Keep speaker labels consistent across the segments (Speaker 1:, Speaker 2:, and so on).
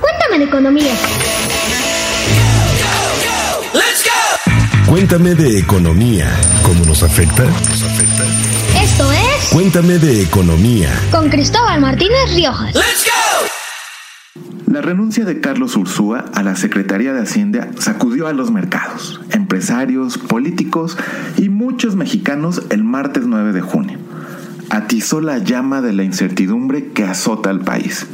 Speaker 1: Cuéntame de economía.
Speaker 2: Cuéntame de economía. ¿Cómo nos afecta?
Speaker 1: Esto es
Speaker 2: Cuéntame de economía.
Speaker 1: con Cristóbal Martínez Riojas.
Speaker 3: La renuncia de Carlos Ursúa a la Secretaría de Hacienda sacudió a los mercados, empresarios, políticos y muchos mexicanos el martes 9 de junio. Atizó la llama de la incertidumbre que azota al país.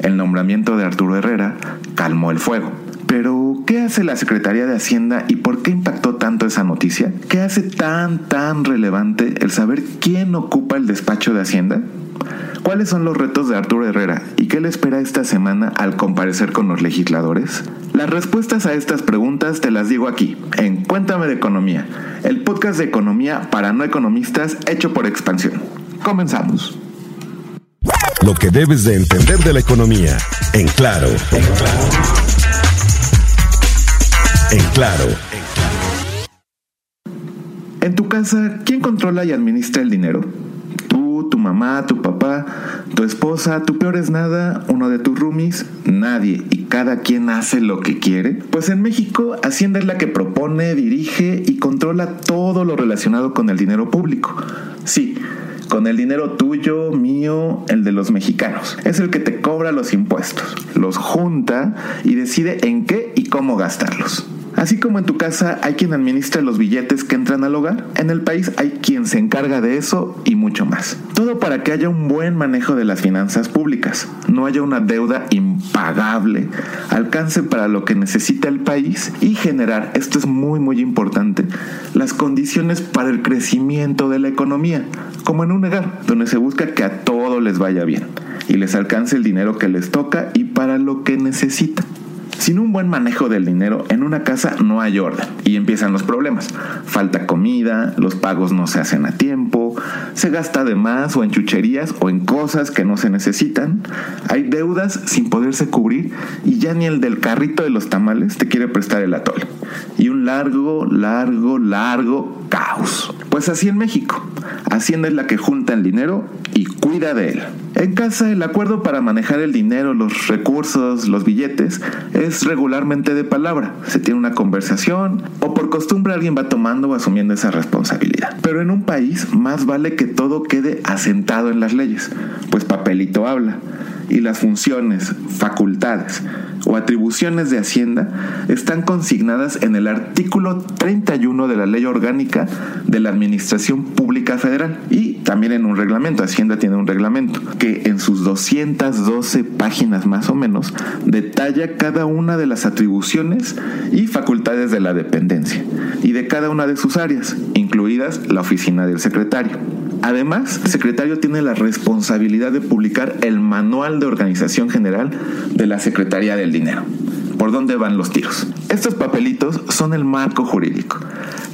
Speaker 3: El nombramiento de Arturo Herrera calmó el fuego. Pero, ¿qué hace la Secretaría de Hacienda y por qué impactó tanto esa noticia? ¿Qué hace tan, tan relevante el saber quién ocupa el despacho de Hacienda? ¿Cuáles son los retos de Arturo Herrera y qué le espera esta semana al comparecer con los legisladores? Las respuestas a estas preguntas te las digo aquí, en Cuéntame de Economía, el podcast de economía para no economistas hecho por expansión. Comenzamos.
Speaker 2: Lo que debes de entender de la economía. En claro. En claro. En
Speaker 3: tu casa, ¿quién controla y administra el dinero? Tú, tu mamá, tu papá, tu esposa, tu peor es nada, uno de tus roomies, nadie, y cada quien hace lo que quiere. Pues en México, Hacienda es la que propone, dirige y controla todo lo relacionado con el dinero público. Sí, con el dinero tuyo, mío, el de los mexicanos. Es el que te cobra los impuestos, los junta y decide en qué y cómo gastarlos. Así como en tu casa hay quien administra los billetes que entran al hogar, en el país hay quien se encarga de eso y mucho más. Todo para que haya un buen manejo de las finanzas públicas, no haya una deuda impagable, alcance para lo que necesita el país y generar, esto es muy muy importante, las condiciones para el crecimiento de la economía, como en un hogar, donde se busca que a todo les vaya bien y les alcance el dinero que les toca y para lo que necesitan. Sin un buen manejo del dinero en una casa no hay orden y empiezan los problemas. Falta comida, los pagos no se hacen a tiempo, se gasta de más o en chucherías o en cosas que no se necesitan. Hay deudas sin poderse cubrir y ya ni el del carrito de los tamales te quiere prestar el atole. Y un largo, largo, largo caos. Pues así en México. Hacienda es la que junta el dinero y cuida de él. En casa el acuerdo para manejar el dinero, los recursos, los billetes es regularmente de palabra. Se tiene una conversación o por costumbre alguien va tomando o asumiendo esa responsabilidad. Pero en un país más vale que todo quede asentado en las leyes, pues papelito habla y las funciones, facultades o atribuciones de Hacienda están consignadas en el artículo 31 de la Ley Orgánica de la Administración Pública Federal y también en un reglamento. Hacienda tiene un reglamento que en sus 212 páginas más o menos detalla cada una de las atribuciones y facultades de la dependencia y de cada una de sus áreas, incluidas la oficina del secretario. Además, el secretario tiene la responsabilidad de publicar el manual de organización general de la Secretaría del Dinero. ¿Por dónde van los tiros? Estos papelitos son el marco jurídico,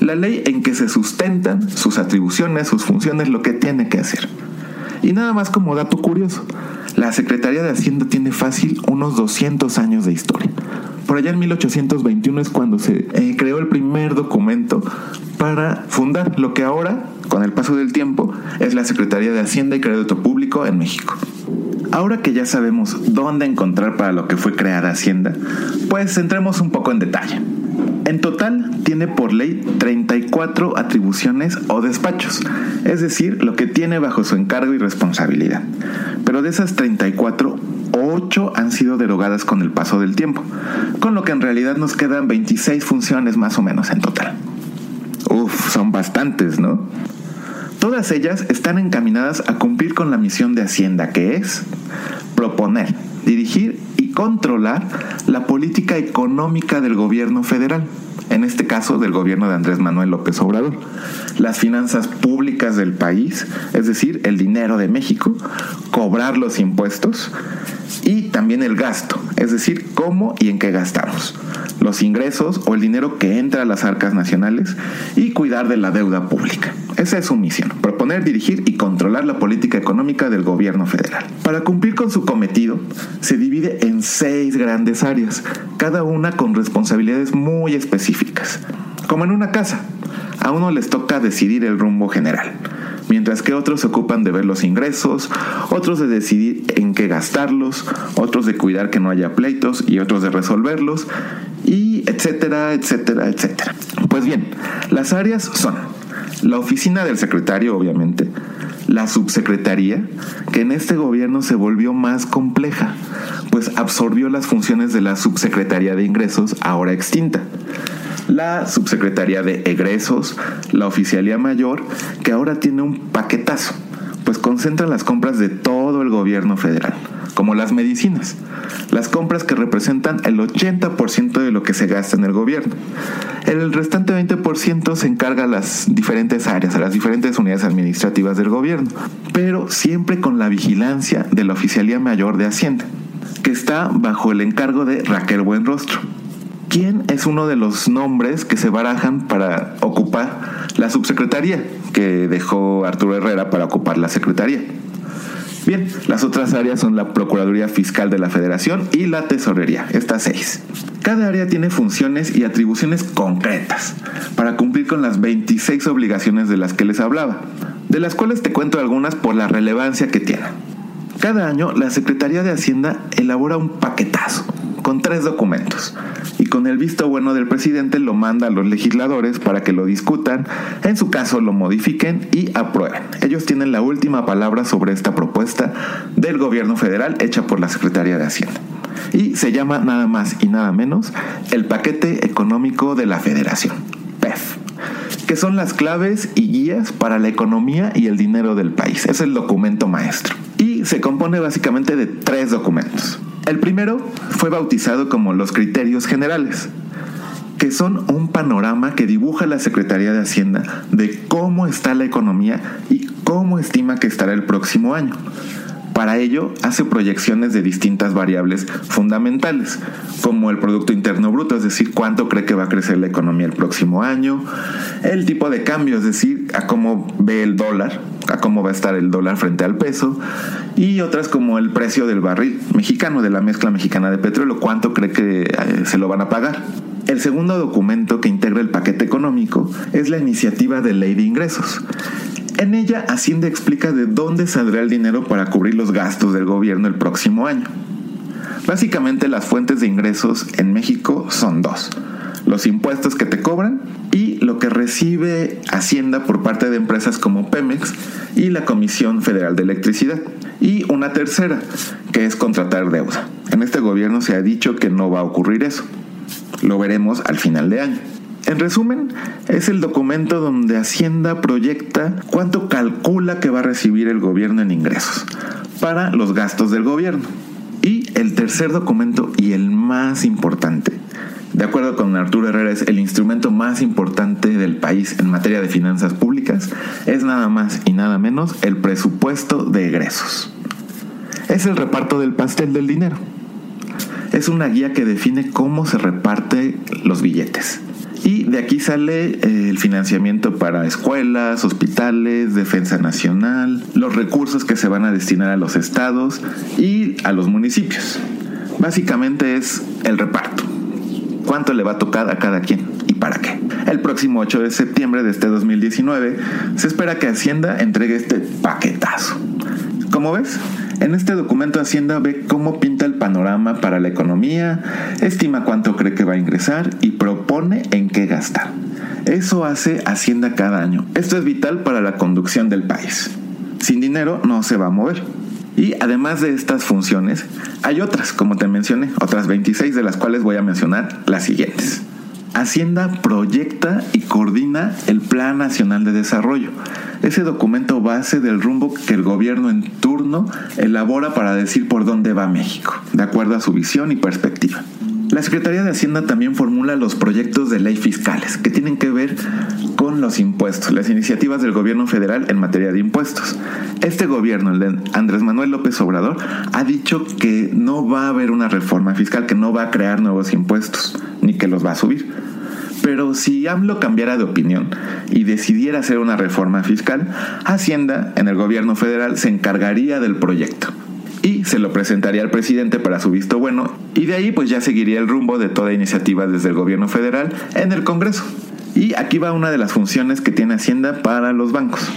Speaker 3: la ley en que se sustentan sus atribuciones, sus funciones, lo que tiene que hacer. Y nada más como dato curioso, la Secretaría de Hacienda tiene fácil unos 200 años de historia. Por allá en 1821 es cuando se eh, creó el primer documento para fundar lo que ahora, con el paso del tiempo, es la Secretaría de Hacienda y Crédito Público en México. Ahora que ya sabemos dónde encontrar para lo que fue creada Hacienda, pues entremos un poco en detalle. En total tiene por ley 34 atribuciones o despachos, es decir, lo que tiene bajo su encargo y responsabilidad. Pero de esas 34, 8 han sido derogadas con el paso del tiempo, con lo que en realidad nos quedan 26 funciones más o menos en total. Uf, son bastantes, ¿no? Todas ellas están encaminadas a cumplir con la misión de Hacienda, que es proponer, dirigir controlar la política económica del gobierno federal, en este caso del gobierno de Andrés Manuel López Obrador, las finanzas públicas del país, es decir, el dinero de México, cobrar los impuestos y también el gasto, es decir, cómo y en qué gastamos, los ingresos o el dinero que entra a las arcas nacionales y cuidar de la deuda pública. Esa es su misión, proponer, dirigir y controlar la política económica del gobierno federal. Para cumplir con su cometido, se divide en seis grandes áreas, cada una con responsabilidades muy específicas. Como en una casa, a uno les toca decidir el rumbo general, mientras que otros se ocupan de ver los ingresos, otros de decidir en qué gastarlos, otros de cuidar que no haya pleitos y otros de resolverlos, y etcétera, etcétera, etcétera. Pues bien, las áreas son la oficina del secretario, obviamente, la subsecretaría, que en este gobierno se volvió más compleja, pues absorbió las funciones de la subsecretaría de ingresos, ahora extinta. La subsecretaría de egresos, la oficialía mayor, que ahora tiene un paquetazo, pues concentra las compras de todo el gobierno federal, como las medicinas, las compras que representan el 80% de lo que se gasta en el gobierno. El restante 20% se encarga a las diferentes áreas, a las diferentes unidades administrativas del gobierno, pero siempre con la vigilancia de la Oficialía Mayor de Hacienda, que está bajo el encargo de Raquel Buenrostro. ¿Quién es uno de los nombres que se barajan para ocupar la subsecretaría que dejó Arturo Herrera para ocupar la secretaría? Bien, las otras áreas son la Procuraduría Fiscal de la Federación y la Tesorería, estas seis. Cada área tiene funciones y atribuciones concretas para cumplir con las 26 obligaciones de las que les hablaba, de las cuales te cuento algunas por la relevancia que tienen. Cada año la Secretaría de Hacienda elabora un paquetazo con tres documentos y con el visto bueno del presidente lo manda a los legisladores para que lo discutan, en su caso lo modifiquen y aprueben. Ellos tienen la última palabra sobre esta propuesta del gobierno federal hecha por la Secretaría de Hacienda. Y se llama nada más y nada menos el paquete económico de la federación, PEF que son las claves y guías para la economía y el dinero del país. Es el documento maestro. Y se compone básicamente de tres documentos. El primero fue bautizado como los criterios generales, que son un panorama que dibuja la Secretaría de Hacienda de cómo está la economía y cómo estima que estará el próximo año. Para ello, hace proyecciones de distintas variables fundamentales, como el Producto Interno Bruto, es decir, cuánto cree que va a crecer la economía el próximo año, el tipo de cambio, es decir, a cómo ve el dólar, a cómo va a estar el dólar frente al peso, y otras como el precio del barril mexicano, de la mezcla mexicana de petróleo, cuánto cree que eh, se lo van a pagar. El segundo documento que integra el paquete económico es la iniciativa de ley de ingresos. En ella Hacienda explica de dónde saldrá el dinero para cubrir los gastos del gobierno el próximo año. Básicamente las fuentes de ingresos en México son dos. Los impuestos que te cobran y lo que recibe Hacienda por parte de empresas como Pemex y la Comisión Federal de Electricidad. Y una tercera, que es contratar deuda. En este gobierno se ha dicho que no va a ocurrir eso. Lo veremos al final de año. En resumen, es el documento donde Hacienda proyecta cuánto calcula que va a recibir el gobierno en ingresos para los gastos del gobierno. Y el tercer documento y el más importante, de acuerdo con Arturo Herrera, es el instrumento más importante del país en materia de finanzas públicas, es nada más y nada menos el presupuesto de egresos. Es el reparto del pastel del dinero. Es una guía que define cómo se reparte los billetes y de aquí sale eh, el financiamiento para escuelas, hospitales, defensa nacional, los recursos que se van a destinar a los estados y a los municipios. Básicamente es el reparto. ¿Cuánto le va a tocar a cada quien y para qué? El próximo 8 de septiembre de este 2019 se espera que Hacienda entregue este paquetazo. ¿Cómo ves? En este documento Hacienda ve cómo pinta el panorama para la economía, estima cuánto cree que va a ingresar y propone en qué gastar. Eso hace Hacienda cada año. Esto es vital para la conducción del país. Sin dinero no se va a mover. Y además de estas funciones, hay otras, como te mencioné, otras 26 de las cuales voy a mencionar las siguientes. Hacienda proyecta y coordina el Plan Nacional de Desarrollo, ese documento base del rumbo que el gobierno en turno elabora para decir por dónde va México, de acuerdo a su visión y perspectiva. La Secretaría de Hacienda también formula los proyectos de ley fiscales que tienen que ver con los impuestos, las iniciativas del gobierno federal en materia de impuestos. Este gobierno, el de Andrés Manuel López Obrador, ha dicho que no va a haber una reforma fiscal, que no va a crear nuevos impuestos, ni que los va a subir. Pero si AMLO cambiara de opinión y decidiera hacer una reforma fiscal, Hacienda en el gobierno federal se encargaría del proyecto y se lo presentaría al presidente para su visto bueno y de ahí pues ya seguiría el rumbo de toda iniciativa desde el gobierno federal en el Congreso. Y aquí va una de las funciones que tiene Hacienda para los bancos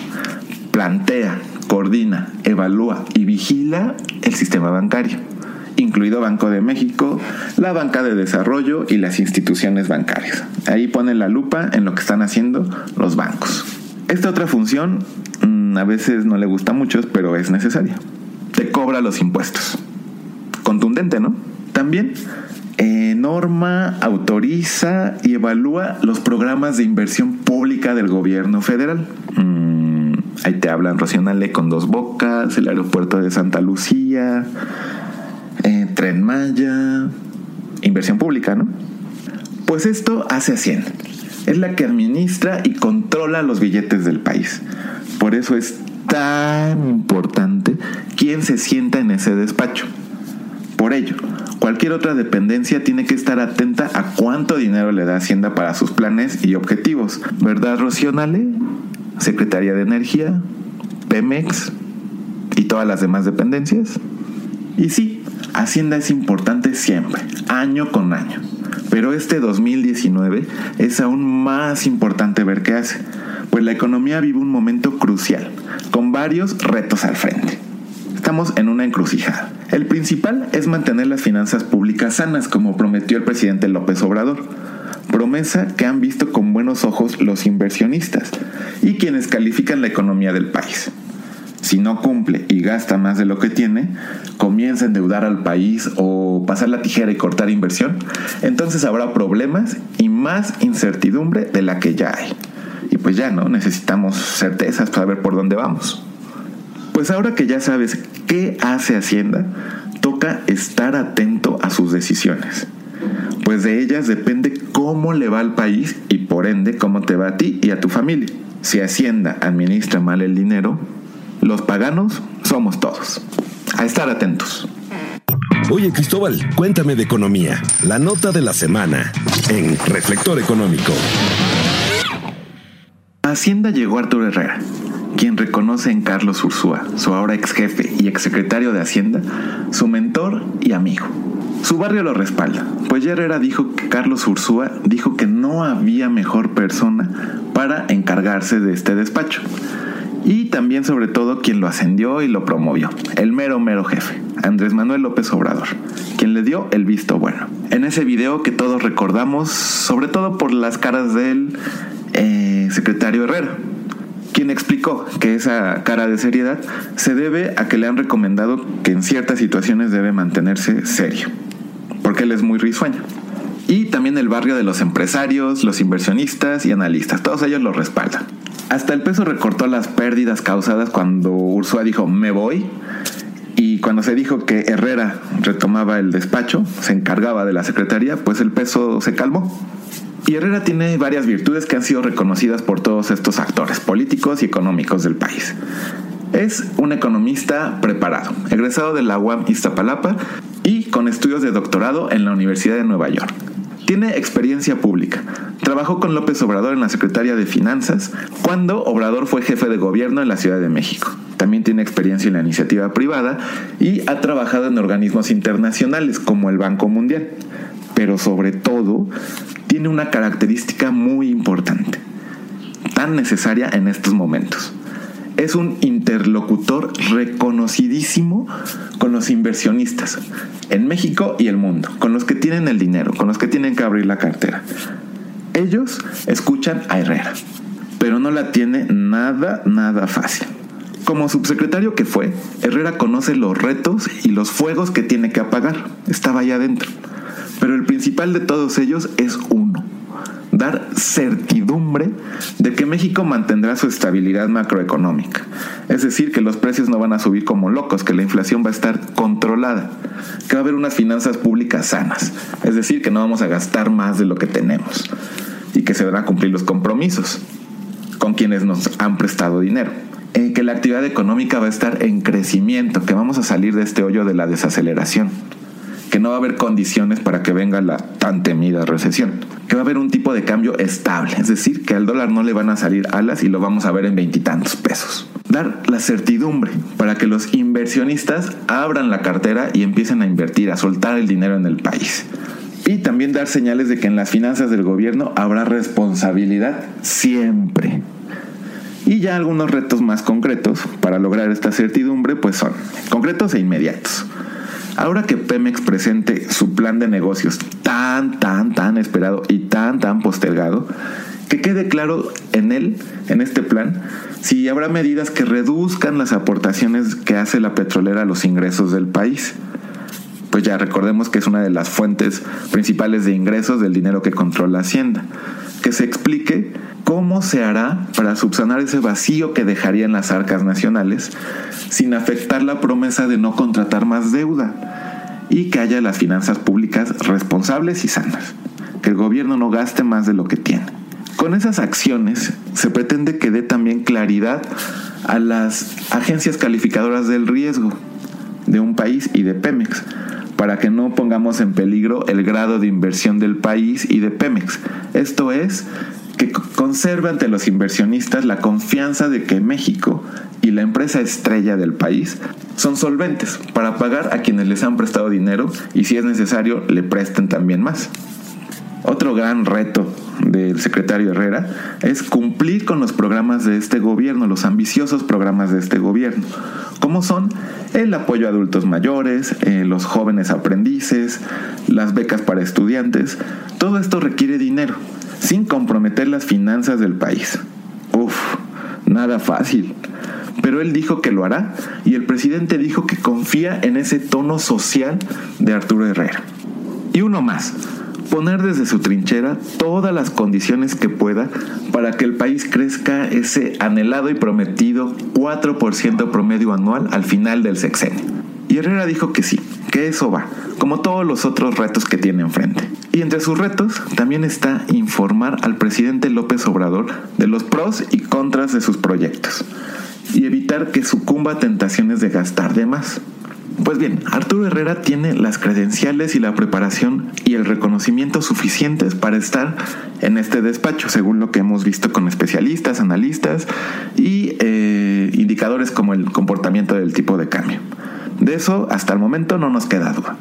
Speaker 3: plantea, coordina, evalúa y vigila el sistema bancario, incluido Banco de México, la banca de desarrollo y las instituciones bancarias. Ahí ponen la lupa en lo que están haciendo los bancos. Esta otra función mm, a veces no le gusta a muchos, pero es necesaria. Te cobra los impuestos. Contundente, ¿no? También eh, norma, autoriza y evalúa los programas de inversión pública del gobierno federal. Mm, ahí te hablan Rocionale con dos bocas, el aeropuerto de Santa Lucía, eh, Tren Maya, inversión pública, ¿no? Pues esto hace Hacienda. Es la que administra y controla los billetes del país. Por eso es tan importante quién se sienta en ese despacho. Por ello, cualquier otra dependencia tiene que estar atenta a cuánto dinero le da Hacienda para sus planes y objetivos. ¿Verdad, Rocío Secretaría de Energía, Pemex y todas las demás dependencias. Y sí, Hacienda es importante siempre, año con año. Pero este 2019 es aún más importante ver qué hace, pues la economía vive un momento crucial, con varios retos al frente. Estamos en una encrucijada. El principal es mantener las finanzas públicas sanas, como prometió el presidente López Obrador. Promesa que han visto con buenos ojos los inversionistas y quienes califican la economía del país. Si no cumple y gasta más de lo que tiene, comienza a endeudar al país o pasar la tijera y cortar inversión, entonces habrá problemas y más incertidumbre de la que ya hay. Y pues ya no, necesitamos certezas para ver por dónde vamos. Pues ahora que ya sabes qué hace Hacienda, toca estar atento a sus decisiones. Pues de ellas depende cómo le va al país y por ende cómo te va a ti y a tu familia. Si Hacienda administra mal el dinero, los paganos somos todos. A estar atentos.
Speaker 2: Oye Cristóbal, cuéntame de economía. La nota de la semana en Reflector Económico.
Speaker 3: Hacienda llegó Arturo Herrera, quien reconoce en Carlos Ursúa, su ahora ex jefe y ex secretario de Hacienda, su mentor y amigo. Su barrio lo respalda, pues ya Herrera dijo que Carlos Ursúa dijo que no había mejor persona para encargarse de este despacho y también sobre todo quien lo ascendió y lo promovió, el mero mero jefe, Andrés Manuel López Obrador, quien le dio el visto bueno. En ese video que todos recordamos, sobre todo por las caras del eh, secretario Herrera, quien explicó que esa cara de seriedad se debe a que le han recomendado que en ciertas situaciones debe mantenerse serio, porque él es muy risueño. Y también el barrio de los empresarios, los inversionistas y analistas, todos ellos lo respaldan. Hasta el peso recortó las pérdidas causadas cuando Ursúa dijo me voy y cuando se dijo que Herrera retomaba el despacho, se encargaba de la secretaría, pues el peso se calmó. Y Herrera tiene varias virtudes que han sido reconocidas por todos estos actores políticos y económicos del país. Es un economista preparado, egresado de la UAM Iztapalapa y con estudios de doctorado en la Universidad de Nueva York. Tiene experiencia pública. Trabajó con López Obrador en la Secretaría de Finanzas cuando Obrador fue jefe de gobierno en la Ciudad de México. También tiene experiencia en la iniciativa privada y ha trabajado en organismos internacionales como el Banco Mundial. Pero sobre todo, tiene una característica muy importante, tan necesaria en estos momentos es un interlocutor reconocidísimo con los inversionistas en México y el mundo, con los que tienen el dinero, con los que tienen que abrir la cartera. Ellos escuchan a Herrera, pero no la tiene nada, nada fácil. Como subsecretario que fue, Herrera conoce los retos y los fuegos que tiene que apagar. Estaba allá adentro. Pero el principal de todos ellos es uno, dar certidumbre de que México mantendrá su estabilidad macroeconómica. Es decir, que los precios no van a subir como locos, que la inflación va a estar controlada, que va a haber unas finanzas públicas sanas. Es decir, que no vamos a gastar más de lo que tenemos y que se van a cumplir los compromisos con quienes nos han prestado dinero. En que la actividad económica va a estar en crecimiento, que vamos a salir de este hoyo de la desaceleración que no va a haber condiciones para que venga la tan temida recesión, que va a haber un tipo de cambio estable, es decir, que al dólar no le van a salir alas y lo vamos a ver en veintitantos pesos. Dar la certidumbre para que los inversionistas abran la cartera y empiecen a invertir, a soltar el dinero en el país. Y también dar señales de que en las finanzas del gobierno habrá responsabilidad siempre. Y ya algunos retos más concretos para lograr esta certidumbre pues son concretos e inmediatos. Ahora que Pemex presente su plan de negocios tan, tan, tan esperado y tan, tan postergado, que quede claro en él, en este plan, si habrá medidas que reduzcan las aportaciones que hace la petrolera a los ingresos del país. Pues ya recordemos que es una de las fuentes principales de ingresos del dinero que controla Hacienda. Que se explique cómo se hará para subsanar ese vacío que dejaría en las arcas nacionales sin afectar la promesa de no contratar más deuda y que haya las finanzas públicas responsables y sanas, que el gobierno no gaste más de lo que tiene. Con esas acciones se pretende que dé también claridad a las agencias calificadoras del riesgo de un país y de Pemex, para que no pongamos en peligro el grado de inversión del país y de Pemex. Esto es, que conserve ante los inversionistas la confianza de que México y la empresa estrella del país son solventes para pagar a quienes les han prestado dinero y si es necesario le presten también más. Otro gran reto del secretario Herrera es cumplir con los programas de este gobierno, los ambiciosos programas de este gobierno, como son el apoyo a adultos mayores, eh, los jóvenes aprendices, las becas para estudiantes. Todo esto requiere dinero sin comprometer las finanzas del país. Uf, nada fácil. Pero él dijo que lo hará y el presidente dijo que confía en ese tono social de Arturo Herrera. Y uno más, poner desde su trinchera todas las condiciones que pueda para que el país crezca ese anhelado y prometido 4% promedio anual al final del sexenio. Y Herrera dijo que sí, que eso va, como todos los otros retos que tiene enfrente. Y entre sus retos también está informar al presidente López Obrador de los pros y contras de sus proyectos y evitar que sucumba a tentaciones de gastar de más. Pues bien, Arturo Herrera tiene las credenciales y la preparación y el reconocimiento suficientes para estar en este despacho, según lo que hemos visto con especialistas, analistas y eh, indicadores como el comportamiento del tipo de cambio. De eso hasta el momento no nos queda duda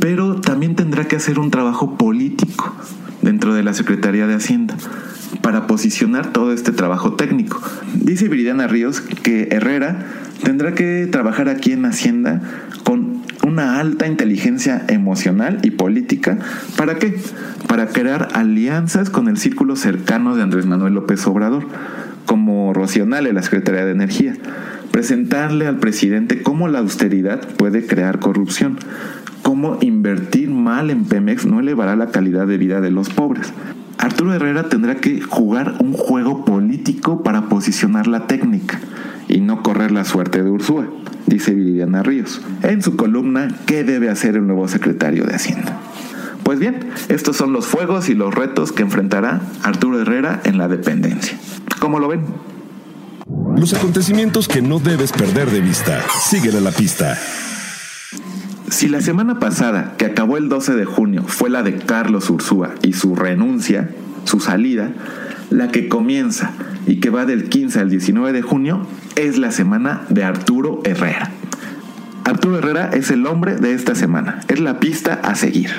Speaker 3: pero también tendrá que hacer un trabajo político dentro de la Secretaría de Hacienda para posicionar todo este trabajo técnico. Dice Viridiana Ríos que Herrera tendrá que trabajar aquí en Hacienda con una alta inteligencia emocional y política. ¿Para qué? Para crear alianzas con el círculo cercano de Andrés Manuel López Obrador, como Rocional en la Secretaría de Energía. Presentarle al presidente cómo la austeridad puede crear corrupción cómo invertir mal en Pemex no elevará la calidad de vida de los pobres. Arturo Herrera tendrá que jugar un juego político para posicionar la técnica y no correr la suerte de Ursúa, dice Viridiana Ríos, en su columna ¿Qué debe hacer el nuevo secretario de Hacienda? Pues bien, estos son los fuegos y los retos que enfrentará Arturo Herrera en la dependencia. ¿Cómo lo ven?
Speaker 2: Los acontecimientos que no debes perder de vista. Síguele la pista.
Speaker 3: Si la semana pasada, que acabó el 12 de junio, fue la de Carlos Ursúa y su renuncia, su salida, la que comienza y que va del 15 al 19 de junio es la semana de Arturo Herrera. Arturo Herrera es el hombre de esta semana, es la pista a seguir.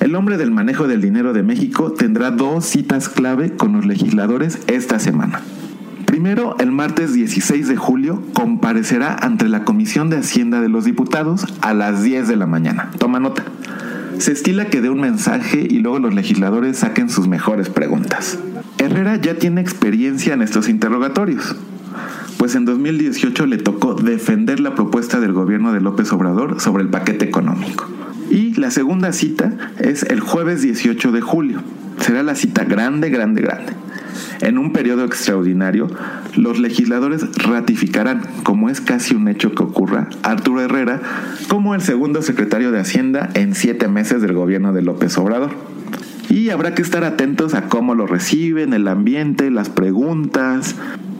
Speaker 3: El hombre del manejo del dinero de México tendrá dos citas clave con los legisladores esta semana. Primero, el martes 16 de julio comparecerá ante la Comisión de Hacienda de los Diputados a las 10 de la mañana. Toma nota. Se estila que dé un mensaje y luego los legisladores saquen sus mejores preguntas. Herrera ya tiene experiencia en estos interrogatorios, pues en 2018 le tocó defender la propuesta del gobierno de López Obrador sobre el paquete económico. Y la segunda cita es el jueves 18 de julio. Será la cita grande, grande, grande. En un periodo extraordinario, los legisladores ratificarán, como es casi un hecho que ocurra, Arturo Herrera como el segundo secretario de Hacienda en siete meses del gobierno de López Obrador. Y habrá que estar atentos a cómo lo reciben, el ambiente, las preguntas,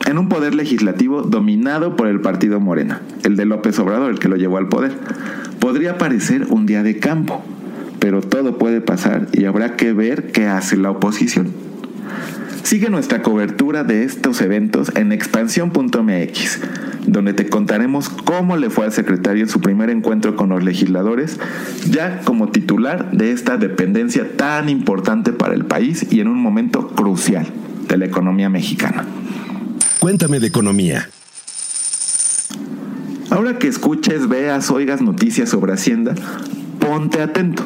Speaker 3: en un poder legislativo dominado por el partido Morena, el de López Obrador, el que lo llevó al poder. Podría parecer un día de campo, pero todo puede pasar y habrá que ver qué hace la oposición. Sigue nuestra cobertura de estos eventos en expansión.mx, donde te contaremos cómo le fue al secretario en su primer encuentro con los legisladores, ya como titular de esta dependencia tan importante para el país y en un momento crucial de la economía mexicana.
Speaker 2: Cuéntame de economía.
Speaker 3: Ahora que escuches, veas, oigas noticias sobre Hacienda, ponte atento,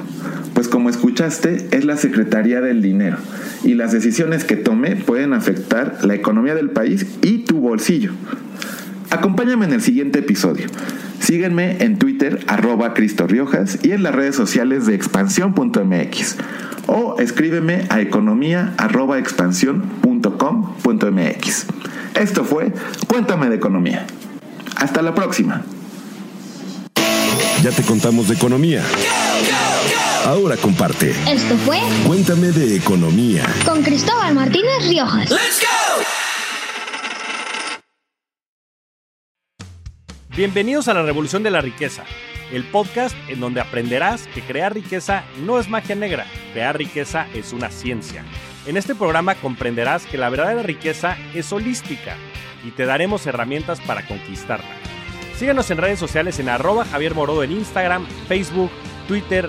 Speaker 3: pues como escuchaste, es la Secretaría del Dinero y las decisiones que tome pueden afectar la economía del país y tu bolsillo. Acompáñame en el siguiente episodio. Sígueme en Twitter arroba Cristo Riojas y en las redes sociales de expansión.mx o escríbeme a economía arroba. Esto fue Cuéntame de Economía. Hasta la próxima.
Speaker 2: Ya te contamos de economía. Ahora comparte.
Speaker 1: Esto fue
Speaker 2: Cuéntame de economía.
Speaker 1: con Cristóbal Martínez Riojas.
Speaker 4: Bienvenidos a la Revolución de la Riqueza, el podcast en donde aprenderás que crear riqueza no es magia negra, crear riqueza es una ciencia. En este programa comprenderás que la verdadera riqueza es holística y te daremos herramientas para conquistarla. Síguenos en redes sociales en arroba Javier Morodo en Instagram, Facebook, Twitter,